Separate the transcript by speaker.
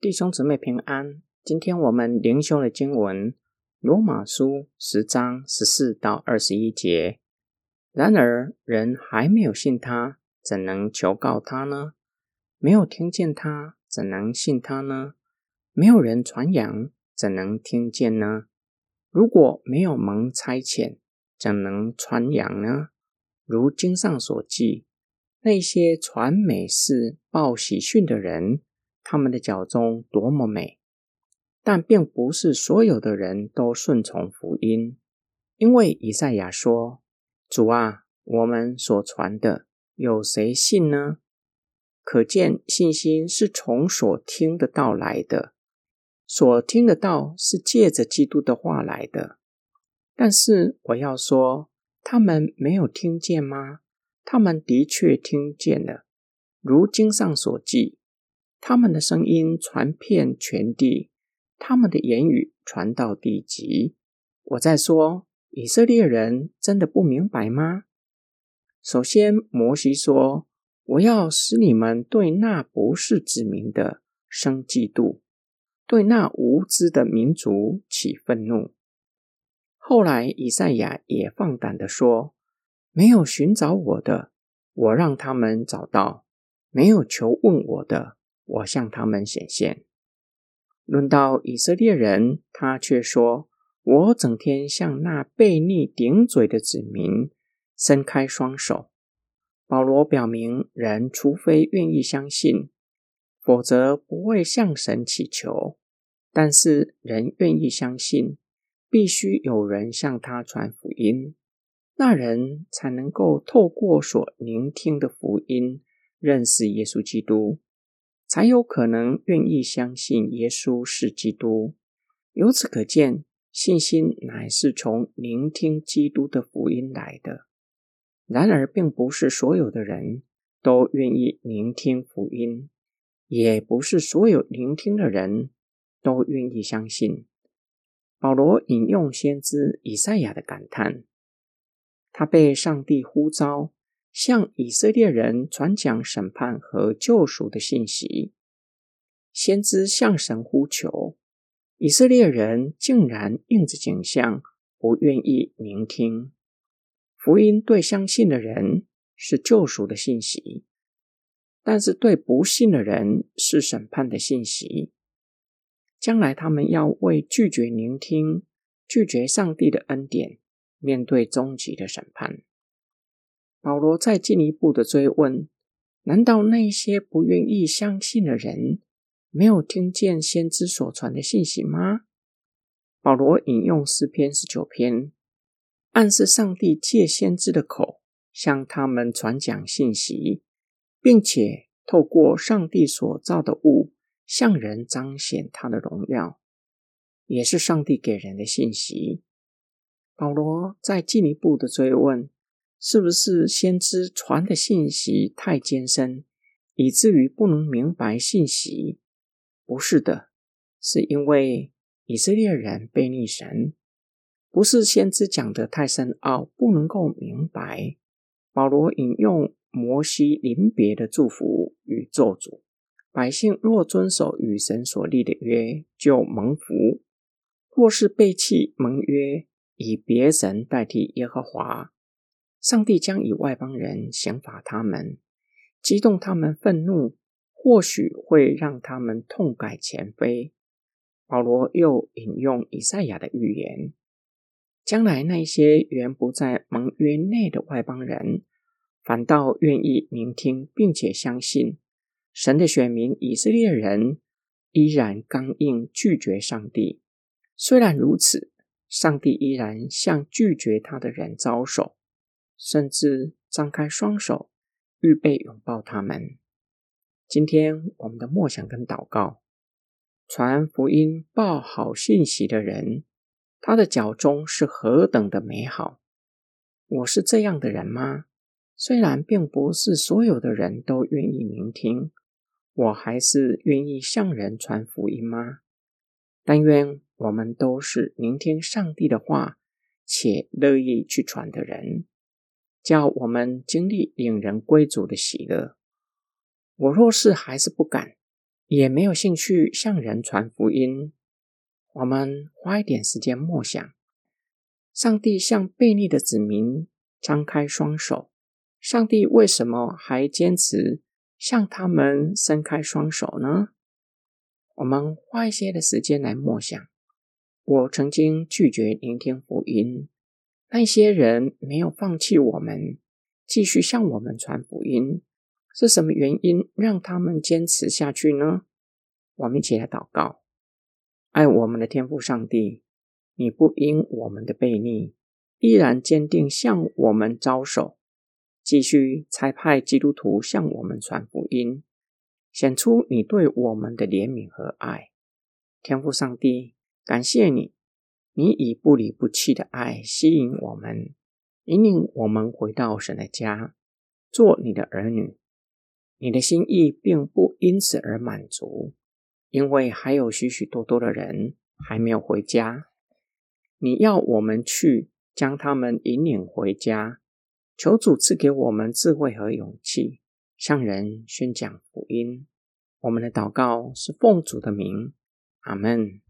Speaker 1: 弟兄姊妹平安。今天我们灵修的经文《罗马书》十章十四到二十一节。然而，人还没有信他，怎能求告他呢？没有听见他，怎能信他呢？没有人传扬，怎能听见呢？如果没有蒙差遣，怎能传扬呢？如经上所记，那些传美事、报喜讯的人。他们的脚中多么美，但并不是所有的人都顺从福音，因为以赛亚说：“主啊，我们所传的有谁信呢？”可见信心是从所听的道来的，所听的道是借着基督的话来的。但是我要说，他们没有听见吗？他们的确听见了，如经上所记。他们的声音传遍全地，他们的言语传到地极。我在说，以色列人真的不明白吗？首先，摩西说：“我要使你们对那不是子民的生嫉妒，对那无知的民族起愤怒。”后来，以赛亚也放胆的说：“没有寻找我的，我让他们找到；没有求问我的。”我向他们显现。轮到以色列人，他却说：“我整天向那悖逆顶嘴的子民伸开双手。”保罗表明，人除非愿意相信，否则不会向神祈求。但是人愿意相信，必须有人向他传福音，那人才能够透过所聆听的福音，认识耶稣基督。才有可能愿意相信耶稣是基督。由此可见，信心乃是从聆听基督的福音来的。然而，并不是所有的人都愿意聆听福音，也不是所有聆听的人都愿意相信。保罗引用先知以赛亚的感叹：他被上帝呼召。向以色列人传讲审判和救赎的信息，先知向神呼求，以色列人竟然应着景象，不愿意聆听福音。对相信的人是救赎的信息，但是对不信的人是审判的信息。将来他们要为拒绝聆听、拒绝上帝的恩典，面对终极的审判。保罗再进一步的追问：难道那些不愿意相信的人没有听见先知所传的信息吗？保罗引用诗篇十九篇，暗示上帝借先知的口向他们传讲信息，并且透过上帝所造的物向人彰显他的荣耀，也是上帝给人的信息。保罗再进一步的追问。是不是先知传的信息太艰深，以至于不能明白信息？不是的，是因为以色列人背逆神，不是先知讲的太深奥，不能够明白。保罗引用摩西临别的祝福与咒诅：百姓若遵守与神所立的约，就蒙福；若是背弃盟约，以别神代替耶和华。上帝将以外邦人刑罚他们，激动他们愤怒，或许会让他们痛改前非。保罗又引用以赛亚的预言：将来那些原不在盟约内的外邦人，反倒愿意聆听，并且相信神的选民以色列人，依然刚硬拒绝上帝。虽然如此，上帝依然向拒绝他的人招手。甚至张开双手，预备拥抱他们。今天我们的默想跟祷告，传福音、报好信息的人，他的脚中是何等的美好！我是这样的人吗？虽然并不是所有的人都愿意聆听，我还是愿意向人传福音吗？但愿我们都是聆听上帝的话，且乐意去传的人。叫我们经历引人归主的喜乐。我若是还是不敢，也没有兴趣向人传福音。我们花一点时间默想：上帝向悖逆的子民张开双手，上帝为什么还坚持向他们伸开双手呢？我们花一些的时间来默想。我曾经拒绝聆听福音，那些人没有放弃我们，继续向我们传福音，是什么原因让他们坚持下去呢？我们一起来祷告。爱我们的天父上帝，你不因我们的悖逆，依然坚定向我们招手，继续差派基督徒向我们传福音，显出你对我们的怜悯和爱。天父上帝，感谢你，你以不离不弃的爱吸引我们，引领我们回到神的家，做你的儿女。你的心意并不因此而满足。因为还有许许多多的人还没有回家，你要我们去将他们引领回家。求主赐给我们智慧和勇气，向人宣讲福音。我们的祷告是奉主的名，阿门。